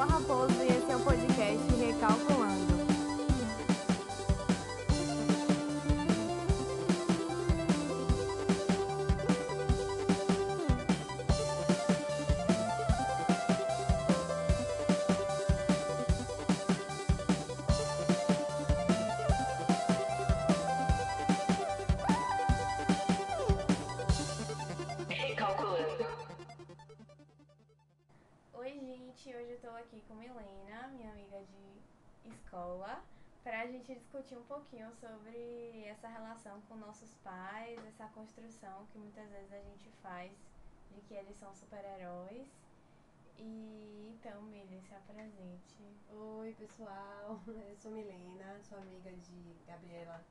Gabriela Raposo escola, pra gente discutir um pouquinho sobre essa relação com nossos pais, essa construção que muitas vezes a gente faz de que eles são super-heróis. E então, Milena, se apresente. Oi, pessoal. Eu sou Milena, sou amiga de Gabriela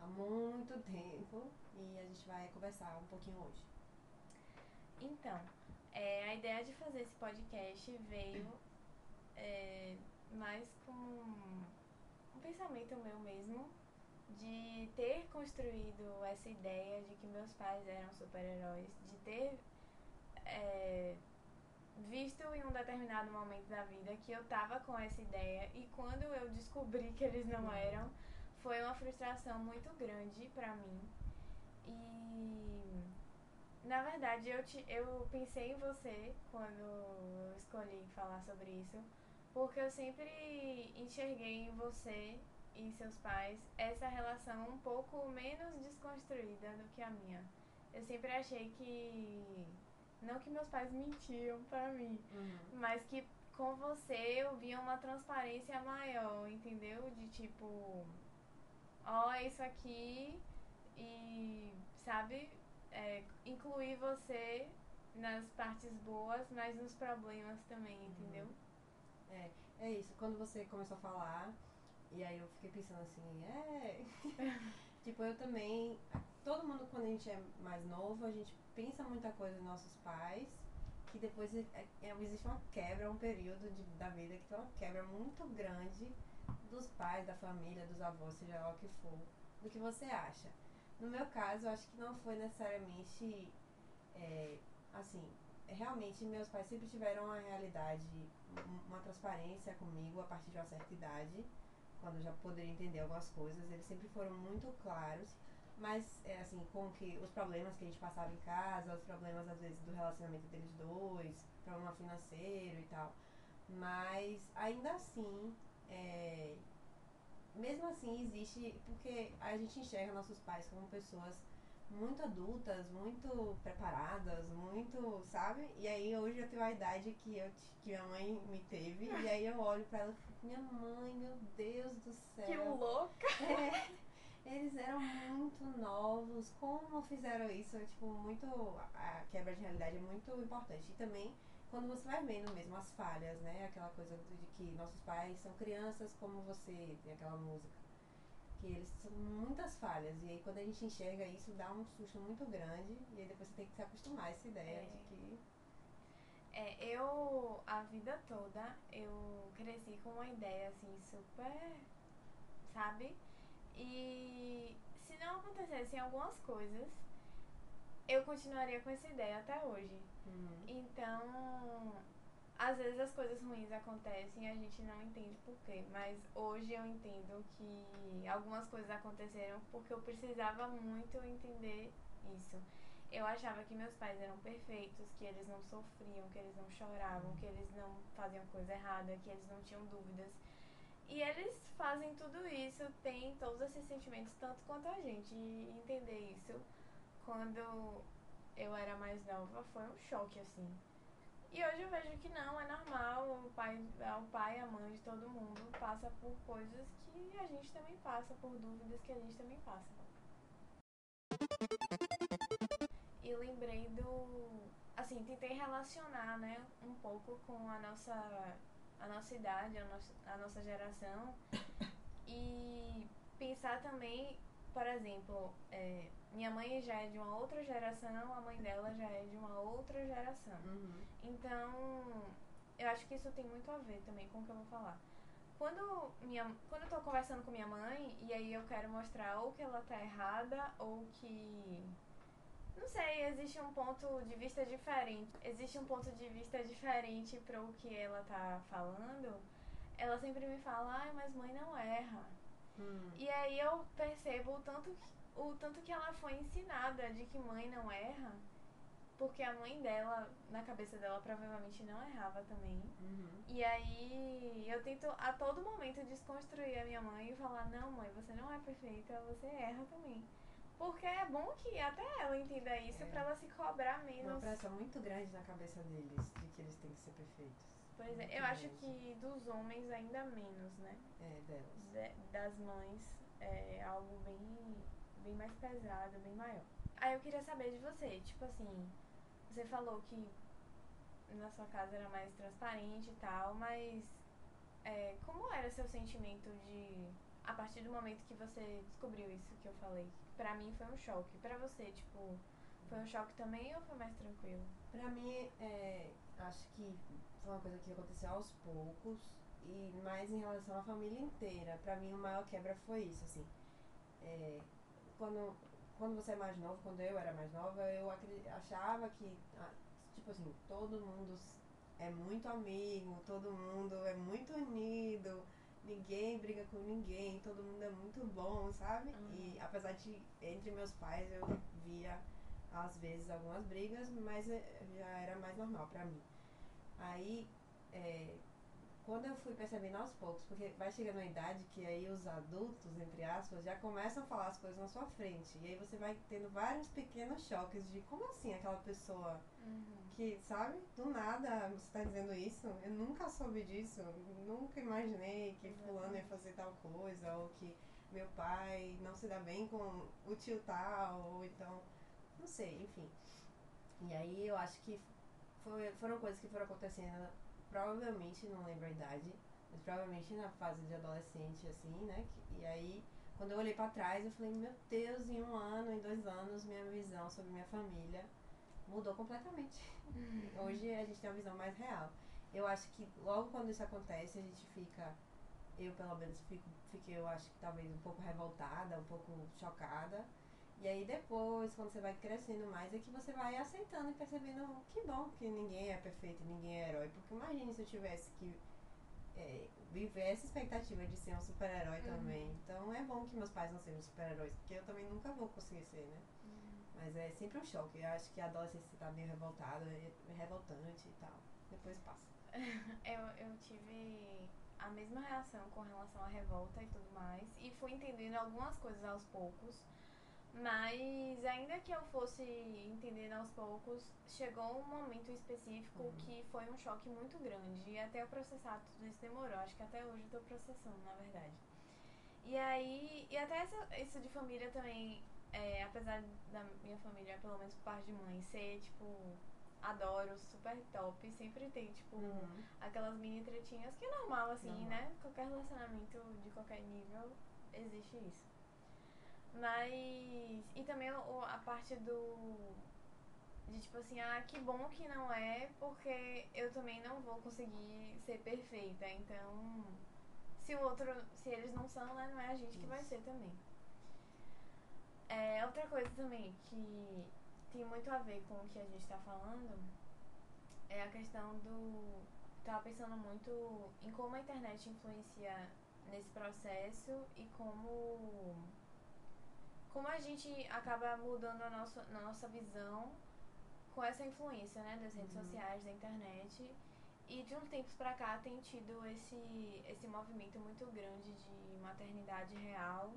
há muito tempo e a gente vai conversar um pouquinho hoje. Então, é, a ideia de fazer esse podcast veio é, mais com um pensamento meu mesmo de ter construído essa ideia de que meus pais eram super-heróis, de ter é, visto em um determinado momento da vida que eu tava com essa ideia e quando eu descobri que eles não eram, foi uma frustração muito grande pra mim. E na verdade, eu, te, eu pensei em você quando eu escolhi falar sobre isso, porque eu sempre enxerguei em você e seus pais essa relação um pouco menos desconstruída do que a minha. Eu sempre achei que. Não que meus pais mentiam pra mim, mas que com você eu via uma transparência maior, entendeu? De tipo, ó, isso aqui e, sabe, é, incluir você nas partes boas, mas nos problemas também, entendeu? É, é isso. Quando você começou a falar, e aí eu fiquei pensando assim, é. tipo, eu também. Todo mundo, quando a gente é mais novo, a gente pensa muita coisa nos nossos pais, que depois é, é, existe uma quebra, um período de, da vida que tem uma quebra muito grande dos pais, da família, dos avós, seja lá o que for, do que você acha. No meu caso, eu acho que não foi necessariamente é, assim. Realmente, meus pais sempre tiveram uma realidade, uma transparência comigo a partir de uma certa idade, quando eu já poderia entender algumas coisas. Eles sempre foram muito claros, mas é, assim, com que os problemas que a gente passava em casa, os problemas às vezes do relacionamento deles dois, problema financeiro e tal. Mas ainda assim, é, mesmo assim existe porque a gente enxerga nossos pais como pessoas muito adultas, muito preparadas, muito, sabe? E aí hoje eu tenho a idade que eu que minha mãe me teve e aí eu olho pra ela e fico, minha mãe, meu Deus do céu. Que louca! É, eles eram muito novos, como fizeram isso? Tipo, muito. A quebra de realidade é muito importante. E também quando você vai vendo mesmo as falhas, né? Aquela coisa de que nossos pais são crianças como você, tem aquela música. Que eles são muitas falhas. E aí quando a gente enxerga isso, dá um susto muito grande. E aí depois você tem que se acostumar a essa ideia É. de que. É, eu, a vida toda, eu cresci com uma ideia assim, super, sabe? E se não acontecessem algumas coisas, eu continuaria com essa ideia até hoje. Uhum. Então, às vezes as coisas ruins acontecem e a gente não entende por quê. Mas hoje eu entendo que algumas coisas aconteceram porque eu precisava muito entender isso. Eu achava que meus pais eram perfeitos, que eles não sofriam, que eles não choravam, que eles não faziam coisa errada, que eles não tinham dúvidas. E eles fazem tudo isso, têm todos esses sentimentos tanto quanto a gente. E entender isso quando eu era mais nova foi um choque, assim. E hoje eu vejo que não, é normal, o pai, o pai, a mãe de todo mundo passa por coisas que a gente também passa, por dúvidas que a gente também passa. E lembrei do. Assim, tentei relacionar, né, um pouco com a nossa, a nossa idade, a nossa, a nossa geração. E pensar também, por exemplo, é, minha mãe já é de uma outra geração, a mãe dela já é de uma outra geração. Uhum. Então, eu acho que isso tem muito a ver também com o que eu vou falar. Quando, minha, quando eu tô conversando com minha mãe, e aí eu quero mostrar ou que ela tá errada, ou que Não sei, existe um ponto de vista diferente. Existe um ponto de vista diferente para o que ela tá falando. Ela sempre me fala, ai, mas mãe não erra. Hum. E aí eu percebo o tanto, que- o tanto que ela foi ensinada de que mãe não erra. Porque a mãe dela, na cabeça dela, provavelmente não errava também. Uhum. E aí eu tento a todo momento desconstruir a minha mãe e falar, não mãe, você não é perfeita, você erra também. Porque é bom que até ela entenda isso É. pra ela se cobrar Uma menos. pressão muito grande na cabeça deles de que eles têm que ser perfeitos. Pois é, eu acho que dos homens ainda menos, né? É, delas. De- das mães é algo bem, bem mais pesado, bem maior. Aí eu queria saber de você, tipo assim, você falou que na sua casa era mais transparente e tal, mas é, como era seu sentimento de. A partir do momento que você descobriu isso que eu falei? Pra mim foi um choque. Pra você, tipo, foi um choque também ou foi mais tranquilo? Pra mim, é, acho que foi uma coisa que aconteceu aos poucos e mais em relação à família inteira. Pra mim, o maior quebra foi isso, assim. É, quando, quando você é mais novo, quando eu era mais nova, eu achava que, ah, tipo assim, todo mundo é muito amigo, todo mundo é muito unido, ninguém briga com ninguém, todo mundo é muito bom, sabe? Uhum. E apesar de, entre meus pais, eu via às vezes algumas brigas, mas eh, já era mais normal pra mim. Aí, é, quando eu fui percebendo aos poucos, porque vai chegando uma idade que aí os adultos, entre aspas, já começam a falar as coisas na sua frente. E aí você vai tendo vários pequenos choques de como assim aquela pessoa que, sabe, do nada você tá dizendo isso, eu nunca soube disso, nunca imaginei que fulano ia fazer tal coisa, ou que meu pai não se dá bem com o tio tal, ou então, não sei, enfim. E aí eu acho que foi- foram coisas que foram acontecendo, provavelmente, não lembro a idade, mas provavelmente na fase de adolescente, assim, né? E aí, quando eu olhei pra trás, eu falei, meu Deus, em um ano, em dois anos, minha visão sobre minha família mudou completamente. Hoje a gente tem uma visão mais real. Eu acho que logo quando isso acontece, a gente fica, eu pelo menos fico, fiquei, eu acho que talvez um pouco revoltada, um pouco chocada. E aí depois, quando você vai crescendo mais, é que você vai aceitando e percebendo que bom que ninguém é perfeito, ninguém é herói. Porque imagine se eu tivesse que é, viver essa expectativa de ser um super-herói Uhum. também. Então é bom que meus pais não sejam super-heróis, porque eu também nunca vou conseguir ser, né? Mas é sempre um choque. Eu acho que a adolescência tá meio revoltada, é revoltante e tal. Depois passa. Eu, eu tive a mesma reação com relação à revolta e tudo mais. E fui entendendo algumas coisas aos poucos. Mas ainda que eu fosse entendendo aos poucos, chegou um momento específico Uhum. que foi um choque muito grande. E até eu processar tudo isso demorou. Acho que até hoje eu tô processando, na verdade. E aí, e até essa, isso de família também, é, apesar da minha família, pelo menos por parte de mãe, ser, tipo, adoro, super top, sempre tem, tipo, Uhum. aquelas mini tretinhas que é normal, assim, Normal. né? Qualquer relacionamento de qualquer nível existe isso. Mas. E também o- a parte do. De tipo assim, ah, que bom que não é, porque eu também não vou conseguir ser perfeita. Então, se o outro. Se eles não são, né? Não é a gente que vai ser também. É, outra coisa também que tem muito a ver com o que a gente tá falando é a questão do. Tava pensando muito em como a internet influencia nesse processo e como. Como a gente acaba mudando a nossa, a nossa visão com essa influência, né, das redes Uhum. sociais, da internet. E de uns tempos pra cá tem tido esse, esse movimento muito grande de maternidade real,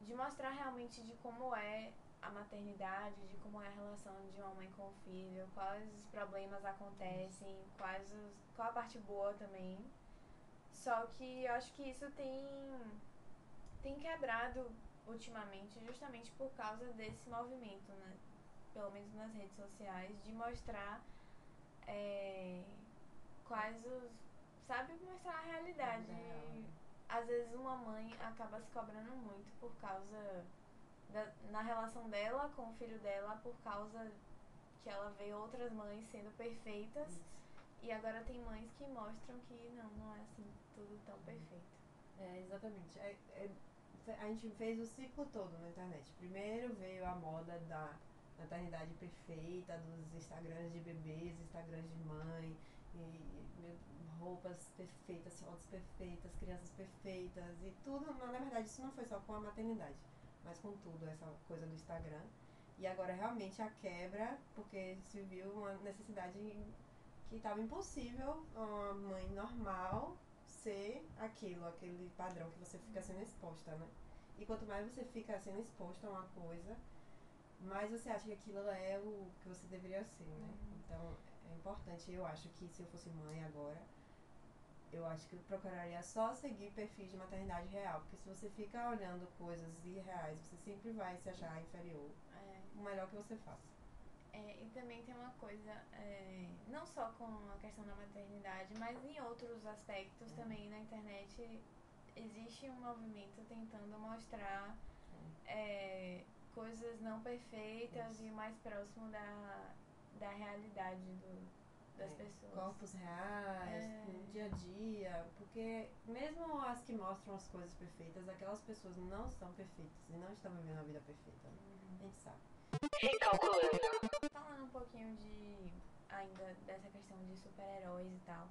de mostrar realmente de como é a maternidade, de como é a relação de uma mãe com o filho, quais os problemas acontecem, quais os, qual a parte boa também. Só que eu acho que isso tem, tem quebrado ultimamente justamente por causa desse movimento, né? Pelo menos nas redes sociais, de mostrar é, quais os. Sabe, mostrar a realidade. Às vezes uma mãe acaba se cobrando muito por causa da, na relação dela com o filho dela, por causa que ela vê outras mães sendo perfeitas. Isso. E agora tem mães que mostram que não, não é assim tudo tão perfeito. É, exatamente. É- é- a gente fez o ciclo todo na internet. Primeiro veio a moda da, maternidade perfeita, dos Instagrams de bebês, Instagrams de mãe, e roupas perfeitas, fotos perfeitas, crianças perfeitas e tudo. Mas, na verdade, isso não foi só com a maternidade, mas com tudo, essa coisa do Instagram. E agora realmente a quebra, porque se viu uma necessidade que estava impossível uma mãe normal ser aquilo, aquele padrão que você fica sendo exposta, né? E quanto mais você fica sendo exposta a uma coisa, mais você acha que aquilo é o que você deveria ser, né? Uhum. Então é importante, eu acho que se eu fosse mãe agora, eu acho que eu procuraria só seguir perfis de maternidade real, porque se você fica olhando coisas irreais, você sempre vai se achar inferior. É. O melhor que você faça. É, e também tem uma coisa, é, não só com a questão da maternidade, mas em outros aspectos também na internet existe um movimento tentando mostrar é, coisas não perfeitas Isso. e mais próximo da, da realidade do, das É, pessoas. Corpos reais, É. no dia a dia, porque mesmo as que mostram as coisas perfeitas, aquelas pessoas não são perfeitas e não estão vivendo a vida perfeita. né? Uhum. A gente sabe. Falando um pouquinho de ainda dessa questão de super-heróis e tal.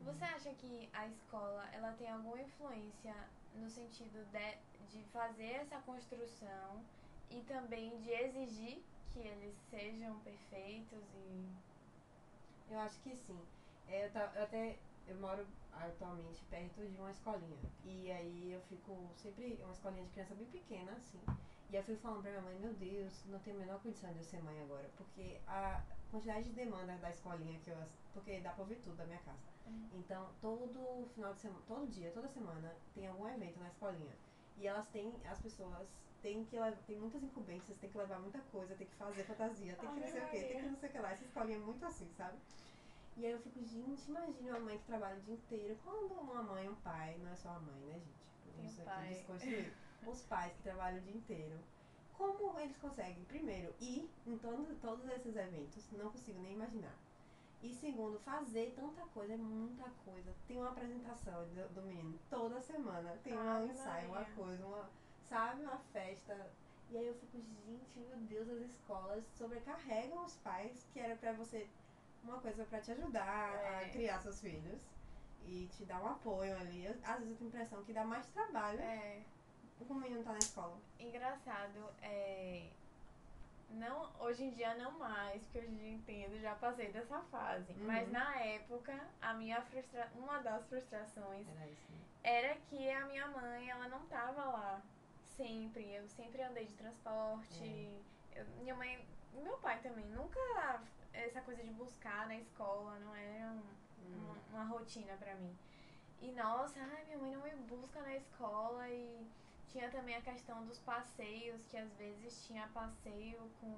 Você acha que a escola ela tem alguma influência no sentido de, de fazer essa construção e também de exigir que eles sejam perfeitos e Eu acho que sim. É, eu, eu até eu moro atualmente perto de uma escolinha. E aí eu fico sempre uma escolinha de criança bem pequena, assim. E eu fico falando pra minha mãe, meu Deus, não tenho a menor condição de eu ser mãe agora. Porque a quantidade de demandas da escolinha que eu. Porque dá pra ouvir tudo da minha casa. Uhum. Então, todo final de semana, todo dia, toda semana, tem algum evento na escolinha. E elas têm, as pessoas têm que tem muitas incumbências, tem que levar muita coisa, tem que fazer fantasia, tem que não Ave sei o quê, tem que não sei o que lá. Essa escolinha é muito assim, sabe? E aí eu fico, gente, imagina uma mãe que trabalha o dia inteiro. Quando uma mãe e um pai, não é só a mãe, né, gente? Tem Isso o aqui pai. desconstruir. Os pais que trabalham o dia inteiro. Como eles conseguem, primeiro, ir em todo, todos esses eventos? Não consigo nem imaginar. E segundo, fazer tanta coisa, é muita coisa. Tem uma apresentação do, do menino toda semana. Tem um Ave ensaio, uma coisa, uma, sabe, uma festa. E aí eu fico, gente, meu Deus, as escolas sobrecarregam os pais, que era pra você uma coisa pra te ajudar É. a criar seus filhos e te dar um apoio ali. Eu- às vezes eu tenho a impressão que dá mais trabalho é quando o menino tá na escola. engraçado é não hoje em dia não mais porque hoje em dia eu entendo já passei dessa fase Uhum. mas na época a minha frustra uma das frustrações Era isso, né? era que a minha mãe ela não tava lá sempre eu sempre andei de transporte eu- minha mãe meu pai também nunca essa coisa de buscar na escola não era um- Hum. uma, uma rotina pra mim e nossa ai minha mãe não me busca na escola e tinha também a questão dos passeios que às vezes tinha passeio com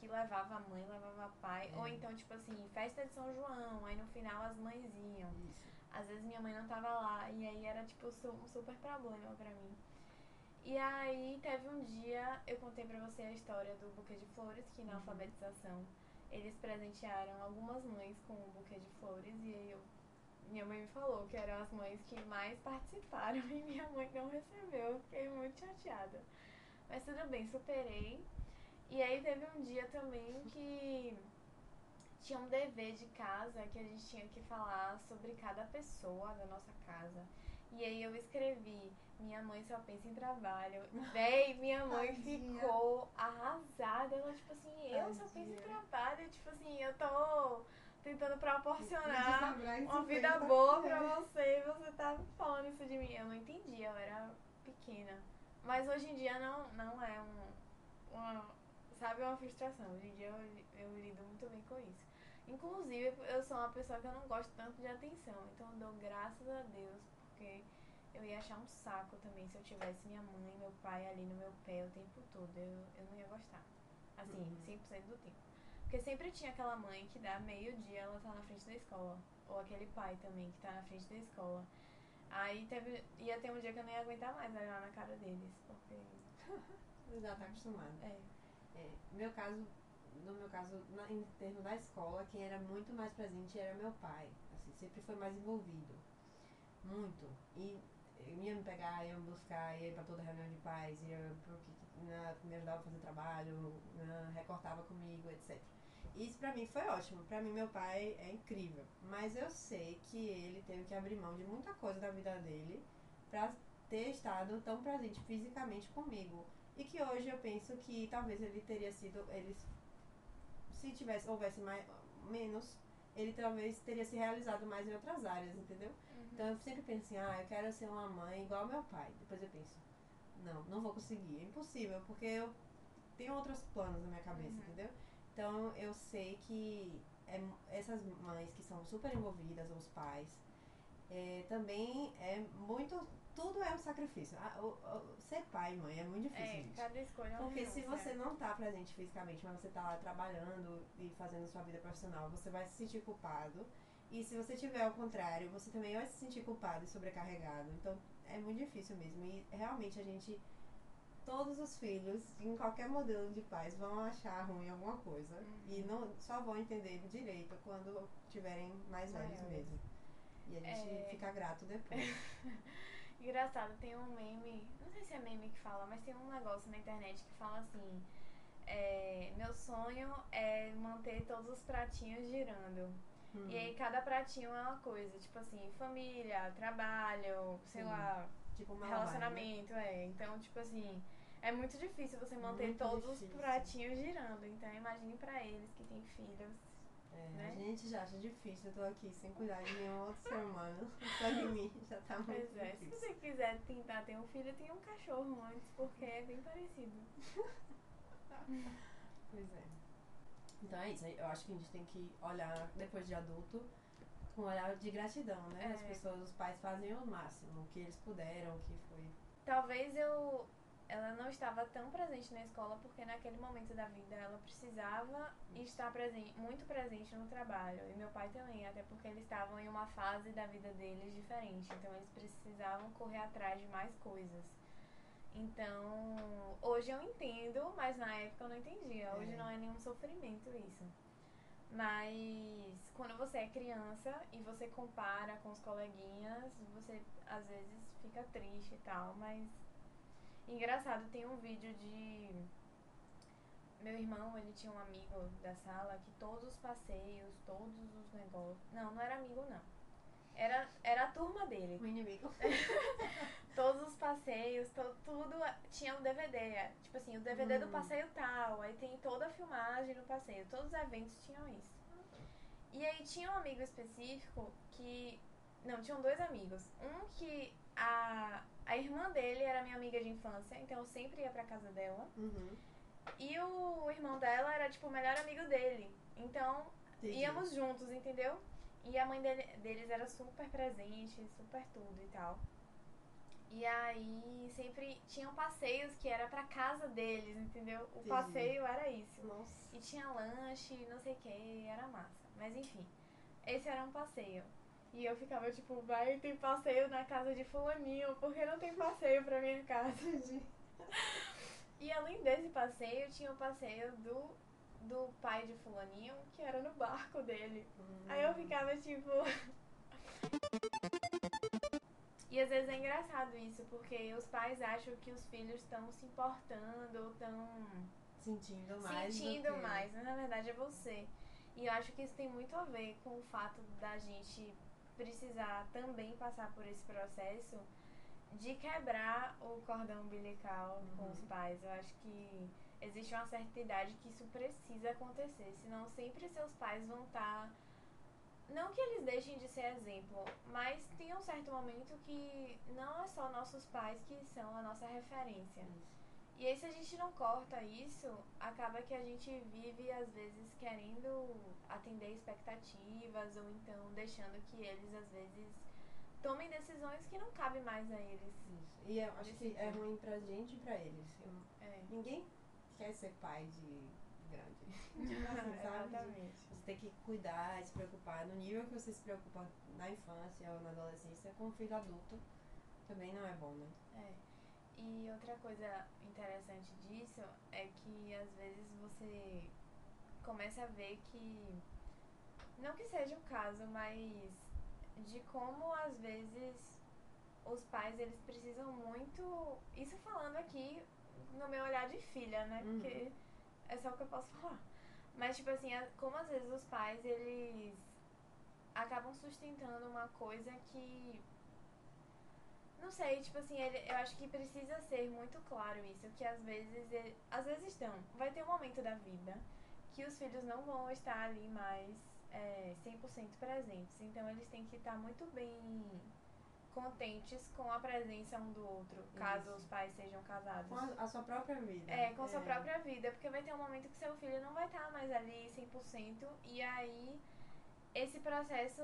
que levava a mãe levava pai É. ou então tipo assim festa de São João aí no final as mães iam Isso. às vezes minha mãe não tava lá e aí era tipo um super problema pra mim. E aí teve um dia, eu contei pra você a história do buquê de flores, que na Uhum. alfabetização eles presentearam algumas mães com um buquê de flores e aí eu, minha mãe me falou que eram as mães que mais participaram e minha mãe não recebeu. Eu fiquei muito chateada. Mas tudo bem, superei. E aí teve um dia também que tinha um dever de casa que a gente tinha que falar sobre cada pessoa da nossa casa. E aí eu escrevi, minha mãe só pensa em trabalho. Véi, minha mãe Tadinha. ficou arrasada. Ela, tipo assim, eu só penso em Tadinha. trabalho. Tipo assim, eu tô tentando proporcionar uma 50 vida boa pra você e você tá falando isso de mim. Eu não entendi, eu era pequena. Mas hoje em dia não, não é um, uma, sabe, uma frustração. Hoje em dia eu, eu lido muito bem com isso. Inclusive, eu sou uma pessoa que eu não gosto tanto de atenção. Então eu dou graças a Deus, porque eu ia achar um saco também se eu tivesse minha mãe e meu pai ali no meu pé o tempo todo. Eu, eu não ia gostar. Assim, Uhum. 100% do tempo. Porque sempre tinha aquela mãe que dá meio-dia ela tá na frente da escola. Ou aquele pai também que tá na frente da escola. Aí teve, ia ter um dia que eu não ia aguentar mais olhar na cara deles. Porque. Já tá acostumado. É. É, meu caso, no meu caso, na, em termos da escola, quem era muito mais presente era meu pai. Assim, sempre foi mais envolvido. Muito. E ia me pegar, ia me buscar, ia pra toda reunião de pais, ia pro que, me ajudava a fazer trabalho, recortava comigo, etc. Isso pra mim foi ótimo. Pra mim, meu pai é incrível. Mas eu sei que ele teve que abrir mão de muita coisa da vida dele pra ter estado tão presente fisicamente comigo. E que hoje eu penso que talvez ele teria sido. Ele, se tivesse, houvesse mais, menos, ele talvez teria se realizado mais em outras áreas, entendeu? Uhum. Então eu sempre penso assim, ah, eu quero ser uma mãe igual ao meu pai. Depois eu penso, não, não vou conseguir. É impossível, porque eu tenho outros planos na minha cabeça, Uhum. entendeu? Então eu sei que é, essas mães que são super envolvidas, os pais, é, também é muito. Tudo é um sacrifício. Ah, o- o- ser pai e mãe é muito difícil, É, gente. cada escolha é Porque se você não tá presente fisicamente, mas você tá lá trabalhando e fazendo sua vida profissional, você vai se sentir culpado. E se você tiver ao contrário, você também vai se sentir culpado e sobrecarregado. Então é muito difícil mesmo. E realmente a gente. Todos os filhos, em qualquer modelo de pais, vão achar ruim alguma coisa. Uhum. E não, só vão entender direito quando tiverem mais velhos Maiores. mesmo. E a gente É. fica grato depois. Engraçado, tem um meme, não sei se é meme que fala, mas tem um negócio na internet que fala assim: é, Meu sonho é manter todos os pratinhos girando. Hum. E aí cada pratinho é uma coisa, tipo assim, família, trabalho, sei Sim. lá, tipo né? relacionamento, é. Então, tipo assim, é muito difícil você manter Muito todos os difícil. pratinhos girando. Então imagine pra eles que têm filhos. É, né? A gente já acha difícil, eu tô aqui sem cuidar de nenhum outro ser humano. Só de mim já tá muito Pois é, se difícil. você quiser tentar ter um filho, tenha um cachorro antes, porque é bem parecido. Pois é. Então é isso, eu acho que a gente tem que olhar depois de adulto com um olhar de gratidão, né? As É. pessoas, os pais fazem o máximo, o que eles puderam, o que foi. Talvez eu. Ela não estava tão presente na escola porque naquele momento da vida ela precisava estar presente, muito presente no trabalho. E meu pai também, até porque eles estavam em uma fase da vida deles diferente. Então eles precisavam correr atrás de mais coisas. Então, hoje eu entendo, mas na época eu não entendia. Hoje É. não é nenhum sofrimento isso. Mas quando você é criança e você compara com os coleguinhas, você às vezes fica triste e tal, mas engraçado, tem um vídeo de meu irmão, ele tinha um amigo da sala que todos os passeios, todos os negócios. Não, não era amigo não. Era, era a turma dele. O inimigo. Todos os passeios, to- tudo tinha um DVD. Tipo assim, o DVD do Hum. passeio tal, aí tem toda a filmagem no passeio. Todos os eventos tinham isso. E aí tinha um amigo específico que. Não, tinham dois amigos. Um que a, a irmã dele era minha amiga de infância, então eu sempre ia pra casa dela. Uhum. E o irmão dela era, tipo, o melhor amigo dele. Então, Entendi. íamos juntos, entendeu? E a mãe dele- deles era super presente, super tudo e tal. E aí sempre tinham passeios que era pra casa deles, entendeu? O Entendi. passeio era isso. Nossa. E tinha lanche, não sei o que, era massa. Mas enfim, esse era um passeio. E eu ficava tipo, vai, tem passeio na casa de fulaninho, porque não tem passeio pra minha casa? E além desse passeio, tinha o passeio do, do pai de fulaninho, que era no barco dele. Hum. Aí eu ficava tipo. E às vezes é engraçado isso, porque os pais acham que os filhos estão se importando ou estão Sentindo mais. do sentindo que- mais, mas na verdade é você. E eu acho que isso tem muito a ver com o fato da gente precisar também passar por esse processo de quebrar o cordão umbilical com Uhum. os pais. Eu acho que existe uma certa idade que isso precisa acontecer, senão sempre seus pais vão estar. Não que eles deixem de ser exemplo, mas tem um certo momento que não é só nossos pais que são a nossa referência. Isso. E aí, se a gente não corta isso, acaba que a gente vive, às vezes, querendo atender expectativas ou então deixando que eles, às vezes, tomem decisões que não cabem mais a eles. Isso. E eu acho que é ruim pra gente e pra eles. Eu- É. Ninguém quer ser pai de grande. Assim, sabe? Exatamente. Você tem que cuidar, se preocupar no nível que você se preocupa na infância ou na adolescência com o filho adulto. Também não é bom, né? É. E outra coisa interessante disso é que às vezes você começa a ver que não que seja o caso, mas de como às vezes os pais eles precisam muito, isso falando aqui no meu olhar de filha, né? Uhum. Porque é só o que eu posso falar. Mas, tipo assim, como às vezes os pais, eles acabam sustentando uma coisa que. Não sei, tipo assim, ele, eu acho que precisa ser muito claro isso, que às vezes, ele- às vezes estão, vai ter um momento da vida que os filhos não vão estar ali mais é, 100% presentes, então eles têm que estar muito bem contentes com a presença um do outro, caso Isso. os pais sejam casados. Com a, a sua própria vida. É, com a sua própria vida, porque vai ter um momento que seu filho não vai estar mais ali 100%, e aí esse processo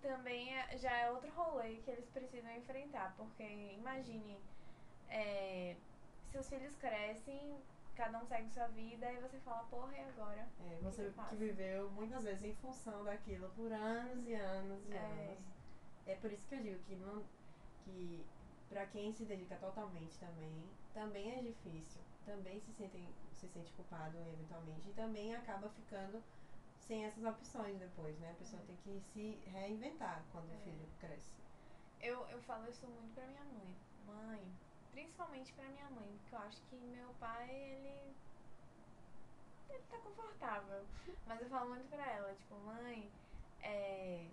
também é- já é outro rolê que eles precisam enfrentar, porque imagine, é, seus filhos crescem, cada um segue sua vida, e você fala, porra, e agora? É, que você faço? que viveu muitas vezes em função daquilo por anos e anos e É. anos. É por isso que eu digo que não que para quem se dedica totalmente também, também é difícil. Também se sente se sente culpado eventualmente e também acaba ficando sem essas opções depois, né? A pessoa tem que se reinventar quando É. o filho cresce. Eu, eu falo isso muito pra minha mãe. Mãe, principalmente pra minha mãe, porque eu acho que meu pai, ele. Ele tá confortável. Mas eu falo muito pra ela, tipo, mãe, é.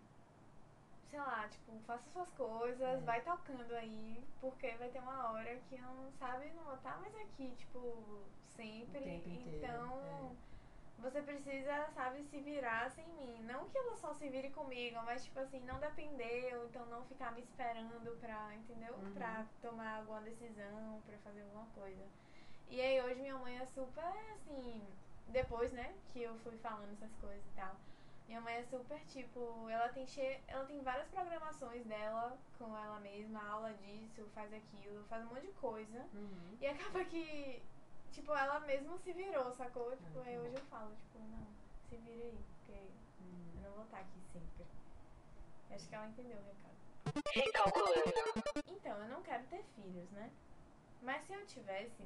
Sei lá, tipo, faça suas coisas, É. vai tocando aí, porque vai ter uma hora que eu não sabe, não vou estar mais aqui, tipo, sempre. O tempo inteiro, então. é. Você precisa, sabe, se virar sem mim. Não que ela só se vire comigo, mas tipo assim, não depender, ou então não ficar me esperando pra, entendeu? Uhum. Pra tomar alguma decisão, pra fazer alguma coisa. E aí hoje minha mãe é super assim, depois, né, que eu fui falando essas coisas e tal. Minha mãe é super tipo, ela tem che... ela tem várias programações dela com ela mesma, aula disso, faz aquilo, faz um monte de coisa. Uhum. E acaba que, tipo, ela mesma se virou, sacou? Tipo, aí hoje eu falo, tipo, não, se vira aí, porque Uhum. eu não vou estar aqui sempre. Acho que ela entendeu o recado. Recalculando. Então, eu não quero ter filhos, né? Mas se eu tivesse,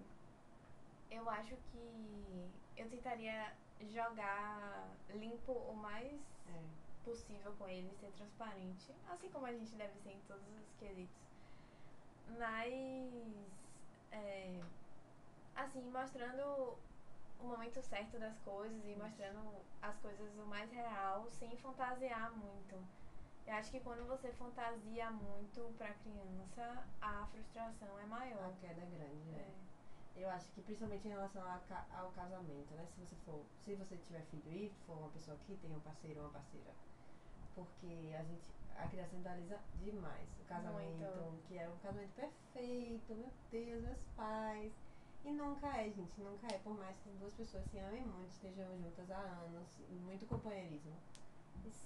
eu acho que eu tentaria jogar limpo o mais É. possível com ele, ser transparente, assim como a gente deve ser em todos os quesitos. Mas, é, assim, mostrando o momento certo das coisas e mostrando as coisas o mais real, sem fantasiar muito. Eu acho que quando você fantasia muito pra criança, a frustração é maior. A queda é grande, né? É. Eu acho que principalmente em relação ao casamento, né? Se você for, se você tiver filho e for uma pessoa que tem um parceiro ou uma parceira, porque a gente, a criança idealiza demais o casamento, Muito. que é um casamento perfeito, meu Deus, meus pais. E nunca é, gente, nunca é, por mais que duas pessoas se amem muito, estejam juntas há anos, muito companheirismo.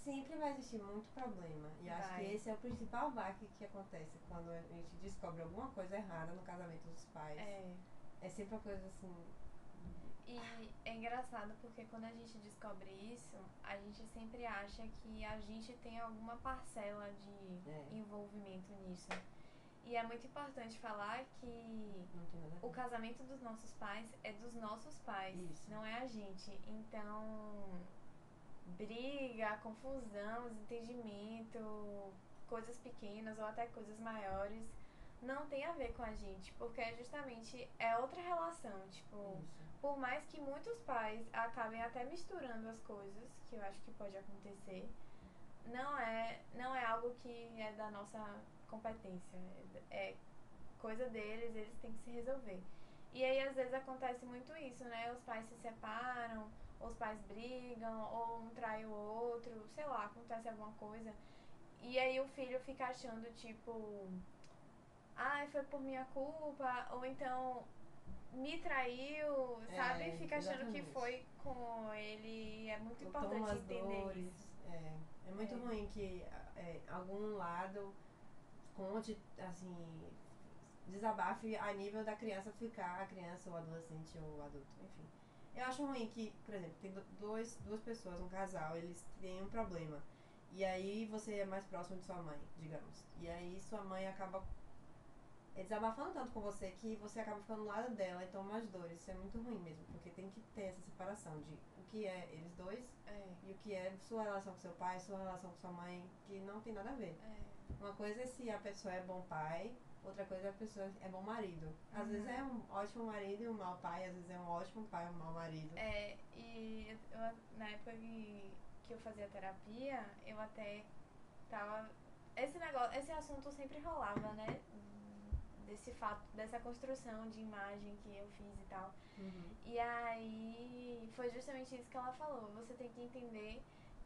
Sempre vai existir muito problema. E eu acho Vai. que esse é o principal baque que acontece quando a gente descobre alguma coisa errada no casamento dos pais. É. É sempre uma coisa assim. E é engraçado porque quando a gente descobre isso, a gente sempre acha que a gente tem alguma parcela de É. envolvimento nisso. E é muito importante falar que o casamento dos nossos pais é dos nossos pais, Isso. não é a gente. Então, briga, confusão, desentendimento, coisas pequenas ou até coisas maiores, não tem a ver com a gente, porque é justamente é outra relação, tipo, Isso. por mais que muitos pais acabem até misturando as coisas, que eu acho que pode acontecer, não é, não é algo que é da nossa competência. É, é coisa deles, eles têm que se resolver. E aí às vezes acontece muito isso, né? Os pais se separam, os pais brigam, ou um trai o outro, sei lá, acontece alguma coisa. E aí o filho fica achando, tipo, ai, foi por minha culpa, ou então me traiu, É, sabe? Fica achando que exatamente. foi com ele. É muito Ou importante entender dores. isso. É, é muito É. ruim que é, algum lado conte, assim, desabafe a nível da criança ficar, a criança ou adolescente ou adulto, enfim. Eu acho ruim que, por exemplo, tem do- dois, duas pessoas, um casal, eles têm um problema. E aí você é mais próximo de sua mãe, digamos. E aí sua mãe acaba é, desabafando tanto com você que você acaba ficando do lado dela e toma as dores. Isso é muito ruim mesmo, porque tem que ter essa separação de o que é eles dois É, e o que é sua relação com seu pai, sua relação com sua mãe, que não tem nada a ver. é. Uma coisa é se a pessoa é bom pai outra coisa é a pessoa é bom marido. Às vezes é um ótimo marido e um mau pai, às vezes é um ótimo pai e um mau marido. É, e eu, na época que, que eu fazia terapia, eu até tava. Esse negócio, esse assunto sempre rolava, né? Desse fato, dessa construção de imagem que eu fiz e tal. Uhum. E aí foi justamente isso que ela falou. Você tem que entender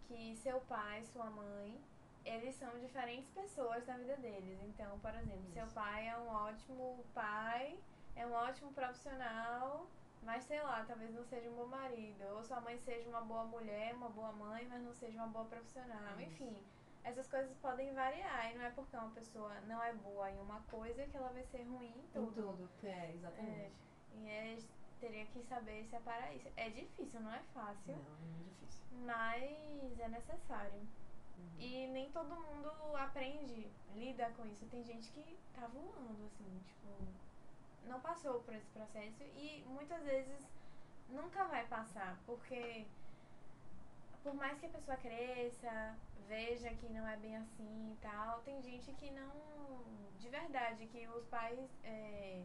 que seu pai, sua mãe, eles são diferentes pessoas na vida deles. Então, por exemplo, seu Isso. pai é um ótimo pai, é um ótimo profissional, mas sei lá, talvez não seja um bom marido. Ou sua mãe seja uma boa mulher, uma boa mãe, mas não seja uma boa profissional. Isso. Enfim, essas coisas podem variar. E não é porque uma pessoa não é boa em uma coisa que ela vai ser ruim em Em tudo. tudo. É, exatamente. E é, teria que saber separar isso. É difícil, não é fácil, Não, é muito difícil. mas é necessário. Uhum. E nem todo mundo aprende, lida com isso. Tem gente que tá voando, assim, tipo, não passou por esse processo e muitas vezes nunca vai passar, porque por mais que a pessoa cresça, veja que não é bem assim e tal, tem gente que não. De verdade, que os pais. é,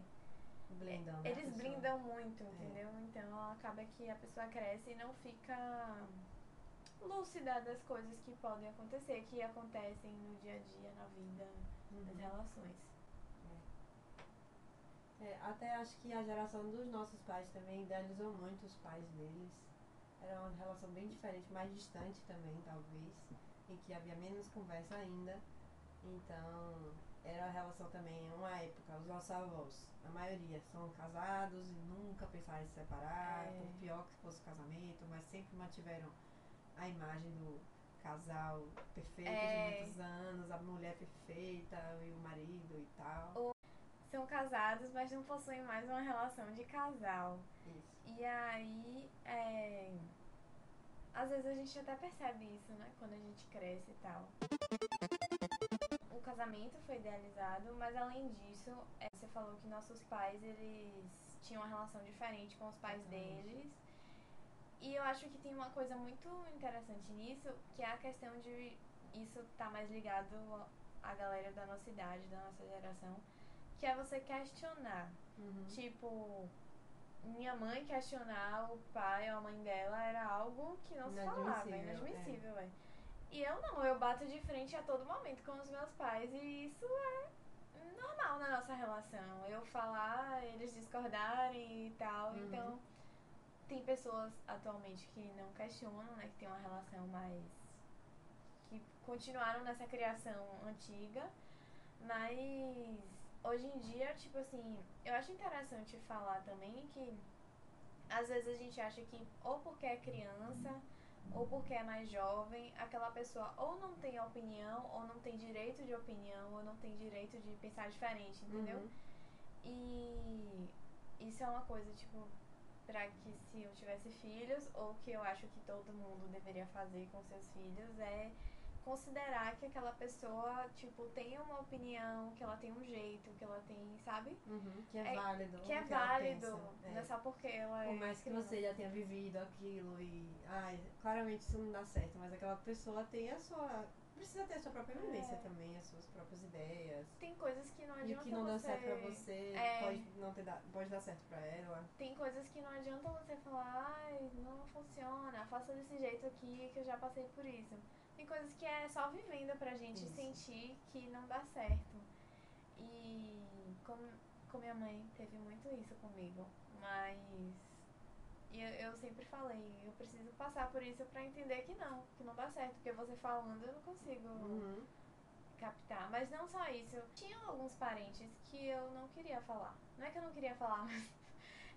Blindam. né, eles blindam muito, entendeu? Então acaba que a pessoa cresce e não fica lúcida das coisas que podem acontecer, que acontecem no dia a dia, na vida, nas Uhum. relações. É, até acho que a geração dos nossos pais também idealizou muito os pais deles. Era uma relação bem diferente, mais distante também, talvez, em que havia menos conversa ainda. Então, era uma relação também, uma época, os nossos avós, a maioria são casados e nunca pensaram em se separar, É. por pior que fosse o casamento, mas sempre mantiveram a imagem do casal perfeito É. de muitos anos, a mulher perfeita e o marido e tal. São casados, mas não possuem mais uma relação de casal. Isso. E aí, é... às vezes a gente até percebe isso, né? Quando a gente cresce e tal. O casamento foi idealizado, mas além disso, é, você falou que nossos pais, eles tinham uma relação diferente com os pais Exatamente. deles. E eu acho que tem uma coisa muito interessante nisso, que é a questão de isso tá mais ligado à galera da nossa idade, da nossa geração, que é você questionar. Uhum. Tipo, minha mãe questionar o pai ou a mãe dela era algo que não se falava, Inadmissível, velho. E eu não, eu bato de frente a todo momento com os meus pais e isso é normal na nossa relação. Eu falar, eles discordarem e tal. Uhum. Então, tem pessoas atualmente que não questionam, né? Que tem uma relação mais. que continuaram nessa criação antiga. Mas hoje em dia, tipo assim, eu acho interessante falar também que às vezes a gente acha que ou porque é criança ou porque é mais jovem, aquela pessoa ou não tem opinião, ou não tem direito de opinião, ou não tem direito de pensar diferente, entendeu? Uhum. E isso é uma coisa, tipo, pra que se eu tivesse filhos, ou que eu acho que todo mundo deveria fazer com seus filhos, é considerar que aquela pessoa, tipo, tem uma opinião, que ela tem um jeito, que ela tem, sabe? Uhum, que é, É- válido. Que é ela válido, pensa. não é só porque ela Por é mais que você já tenha vivido aquilo e. Ai, claramente isso não dá certo, mas aquela pessoa tem a sua. Precisa ter a sua própria vivência É. também, as suas próprias ideias. Tem coisas que não E o adianta que não dá você... certo pra você É. pode, não ter da- pode dar certo pra ela. Tem coisas que não adianta você falar, ai, não funciona, faça desse jeito aqui que eu já passei por isso. Tem coisas que é só vivendo pra gente Isso. sentir que não dá certo. E com, com minha mãe teve muito isso comigo, mas e eu, eu sempre falei, eu preciso passar por isso pra entender que não, que não dá certo, porque você falando eu não consigo Uhum. captar. Mas não só isso. Tinha alguns parentes que eu não queria falar. Não é que eu não queria falar, mas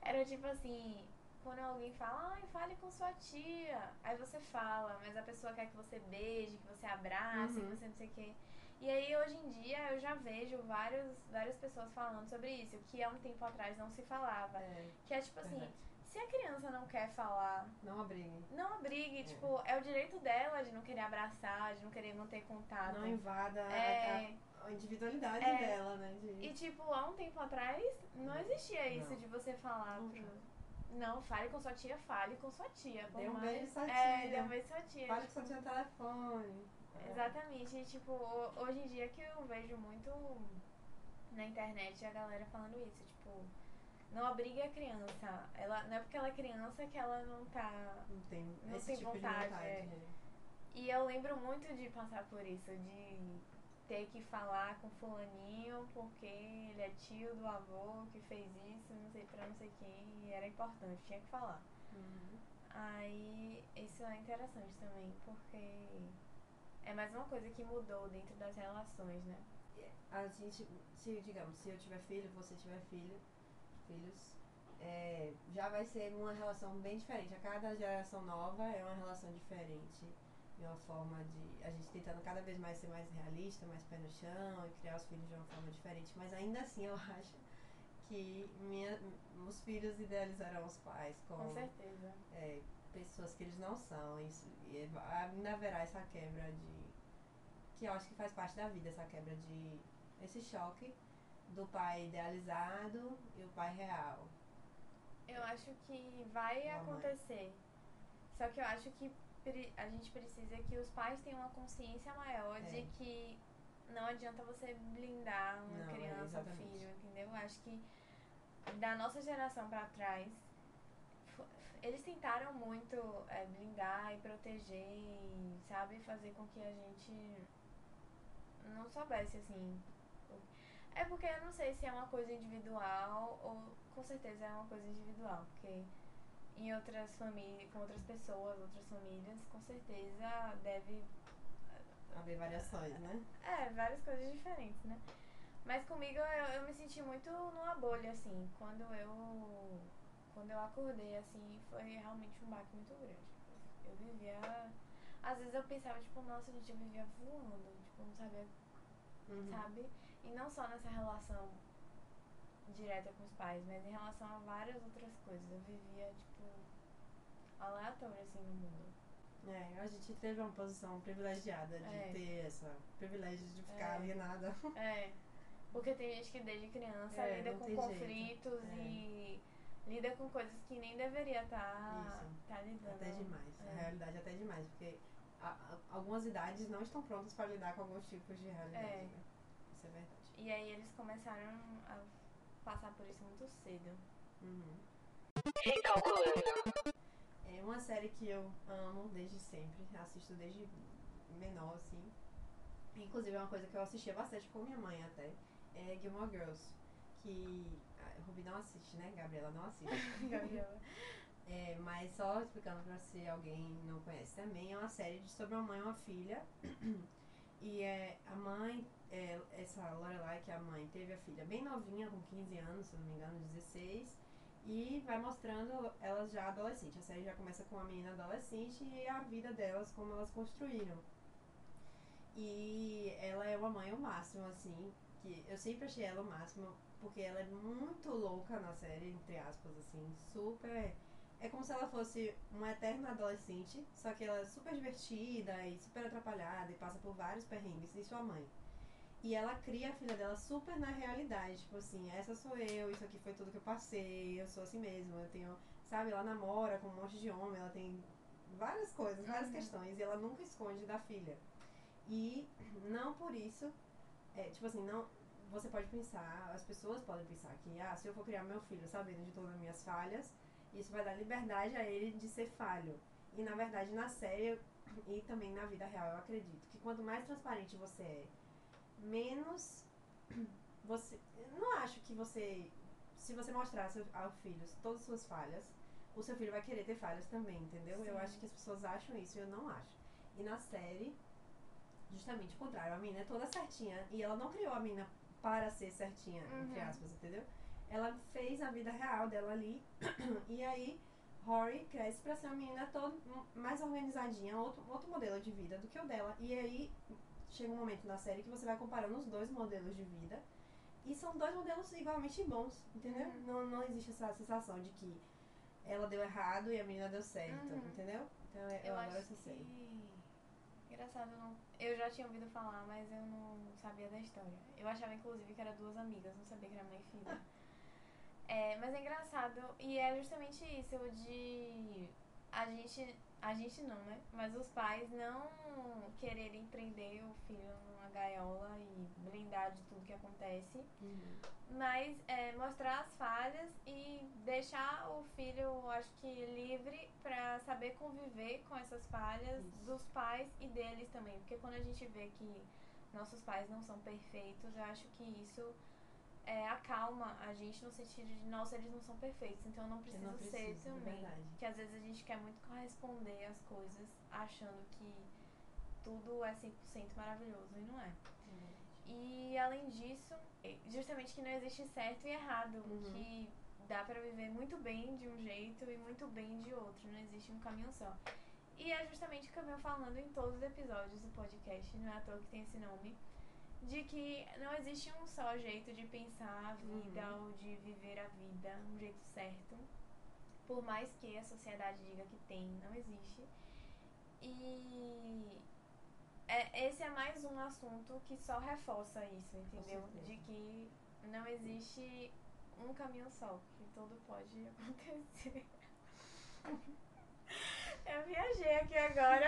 era tipo assim, quando alguém fala, ai, fale com sua tia. Aí você fala, mas a pessoa quer que você beije, que você abrace, Uhum. que você não sei o quê. E aí hoje em dia eu já vejo vários, várias pessoas falando sobre isso, que há um tempo atrás não se falava. É, Que é tipo assim. Se a criança não quer falar, Não abrigue. não abrigue, tipo, é o direito dela de não querer abraçar, de não querer manter contato. Não invada a- É, a, a individualidade É. dela, né? De... E tipo, há um tempo atrás não existia isso Não. de você falar Nunca. pro. Não, fale com sua tia, fale com sua tia. Dê um mais- beijo sua É, tia. dê um beijo sua tia. Fale que só tinha telefone. É. Exatamente. E, tipo, ho- hoje em dia que eu vejo muito na internet a galera falando isso, tipo, não obrigue a criança. Ela, não é porque ela é criança que ela não tá. Não tem Não tem tipo vontade, de vontade. é. né? E eu lembro muito de passar por isso, de ter que falar com fulaninho porque ele é tio do avô que fez isso, não sei pra não sei quem, e era importante, tinha que falar. Uhum. Aí isso é interessante também, porque é mais uma coisa que mudou dentro das relações, né? A gente, se digamos, se eu tiver filho, você tiver filho, filhos, é, já vai ser uma relação bem diferente. A cada geração nova é uma relação diferente. De uma forma de. A gente tentando cada vez mais ser mais realista, mais pé no chão e criar os filhos de uma forma diferente. Mas ainda assim eu acho que minha, os filhos idealizarão os pais Com como certeza. é, pessoas que eles não são. Isso, e é- ainda haverá essa quebra de. Que eu acho que faz parte da vida, essa quebra de. Esse choque do pai idealizado e o pai real. Eu acho que vai Mamãe. acontecer. Só que eu acho que a gente precisa que os pais tenham uma consciência maior de É. que não adianta você blindar uma Não, criança, um filho, entendeu? Eu acho que da nossa geração pra trás, eles tentaram muito é, blindar e proteger, e, sabe, fazer com que a gente não soubesse assim. É porque eu não sei se é uma coisa individual ou com certeza é uma coisa individual, porque em outras famílias, com outras pessoas, outras famílias, com certeza deve Haver variações, né? é, várias coisas diferentes, né? Mas comigo eu, eu me senti muito numa bolha, assim. Quando eu. Quando eu acordei, assim, foi realmente um baque muito grande. Eu vivia. Às vezes eu pensava, tipo, nossa, gente, eu vivia voando, tipo, não sabia, Uhum. sabe? E não só nessa relação direta com os pais, mas em relação a várias outras coisas. Eu vivia, tipo, aleatório, assim, no mundo. É, a gente teve uma posição privilegiada de É. ter essa privilégio de ficar É. alienada. É. Porque tem gente que desde criança É, lida com conflitos. É. e lida com coisas que nem deveria estar Isso. tá lidando. Até demais. É. A realidade é até demais, porque a- a- algumas idades não estão prontas para lidar com alguns tipos de realidade. Né? Isso é verdade. E aí eles começaram a passar por isso muito cedo. Uhum. Recalculando. É uma série que eu amo desde sempre, assisto desde menor, assim. Inclusive é uma coisa que eu assistia bastante com minha mãe até. É Gilmore Girls. Que. A Ruby não assiste, né? Gabriela não assiste. Gabriela. É, mas só explicando pra se alguém não conhece também, é uma série de sobre uma mãe e uma filha. E é a mãe, é, essa Lorelai, que é a mãe, teve a filha bem novinha, com 15 anos, se não me engano, 16. E vai mostrando elas já adolescentes. A série já começa com a menina adolescente e a vida delas, como elas construíram. E ela é uma mãe ao máximo, assim, que eu sempre achei ela o máximo, porque ela é muito louca na série, entre aspas, assim, super. É como se ela fosse uma eterna adolescente, só que ela é super divertida e super atrapalhada e passa por vários perrengues, e sua mãe. E ela cria a filha dela super na realidade, tipo assim, essa sou eu, isso aqui foi tudo que eu passei, eu sou assim mesmo, eu tenho, sabe, ela namora com um monte de homem, ela tem várias coisas, várias Uhum. questões, e ela nunca esconde da filha. E não por isso, é, tipo assim, não, você pode pensar, as pessoas podem pensar que, ah, se eu for criar meu filho sabendo de todas as minhas falhas, isso vai dar liberdade a ele de ser falho. E na verdade, na série e também na vida real, eu acredito que quanto mais transparente você é, menos você. Eu não acho que você. Se você mostrar seu, ao filho todas as suas falhas, o seu filho vai querer ter falhas também, entendeu? Eu Sim. acho que as pessoas acham isso e eu não acho. E na série, justamente o contrário, a menina é toda certinha e ela não criou a menina para ser certinha, entre Uhum. aspas, entendeu? Ela fez a vida real dela ali e aí Rory cresce pra ser uma menina toda mais organizadinha, outro, outro modelo de vida do que o dela. E aí chega um momento na série que você vai comparando os dois modelos de vida. E são dois modelos igualmente bons, entendeu? Uhum. Não, não existe essa sensação de que ela deu errado e a menina deu certo, Uhum. entendeu? Então eu, Eu adoro essa série. que. Engraçado, eu não. Eu já tinha ouvido falar, mas eu não sabia da história. Eu achava, inclusive, que era duas amigas, não sabia que era mãe e filha. É, mas é engraçado, e é justamente isso, de. A gente, a gente não, né? Mas os pais não quererem prender o filho numa gaiola e blindar de tudo que acontece, Uhum. mas é, mostrar as falhas e deixar o filho, acho que livre pra saber conviver com essas falhas Isso. dos pais e deles também, porque quando a gente vê que nossos pais não são perfeitos, eu acho que isso é, acalma a gente no sentido de, nossa, eles não são perfeitos, então eu não Eu preciso, não ser preciso, é também. verdade. Que às vezes a gente quer muito corresponder às coisas achando que tudo é 100% maravilhoso e não é. E além disso, justamente que não existe certo e errado, Uhum. que dá pra viver muito bem de um jeito e muito bem de outro, não existe um caminho só. E é justamente o que eu venho falando em todos os episódios do podcast, não é à toa que tem esse nome, de que não existe um só jeito de pensar a vida Uhum. ou de viver a vida, um jeito certo. Por mais que a sociedade diga que tem, não existe. E é, esse é mais um assunto que só reforça isso, entendeu? De que não existe um caminho só, que tudo pode acontecer. Eu viajei aqui agora.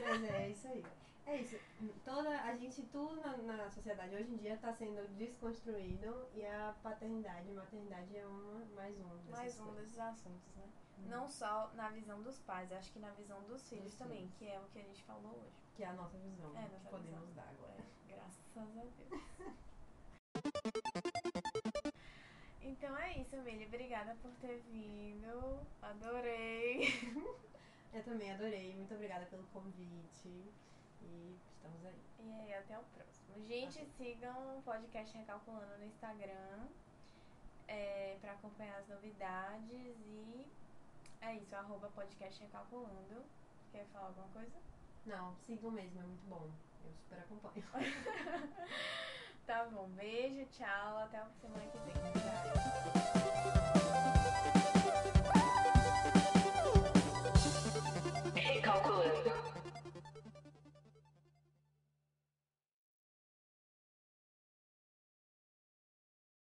Mas é isso aí. É isso. Toda, a gente, tudo na, na sociedade hoje em dia está sendo desconstruído e a paternidade maternidade é uma, mais um Mais um desses assuntos, né? Uhum. Não só na visão dos pais, acho que na visão dos filhos Dos também, que é o que a gente falou hoje. Que é a nossa visão É, que nossa podemos visão. dar agora. É, graças a Deus. Então é isso, Emília. Obrigada por ter vindo. Adorei. Eu também adorei. Muito obrigada pelo convite. E estamos aí. E aí, até o próximo. Gente, Até. sigam o podcast Recalculando no Instagram é, para acompanhar as novidades. E é isso, arroba podcast Recalculando. Quer falar alguma coisa? Não, sigam mesmo, é muito bom. Eu super acompanho. Tá bom, beijo, tchau, até a semana que vem. Obrigada.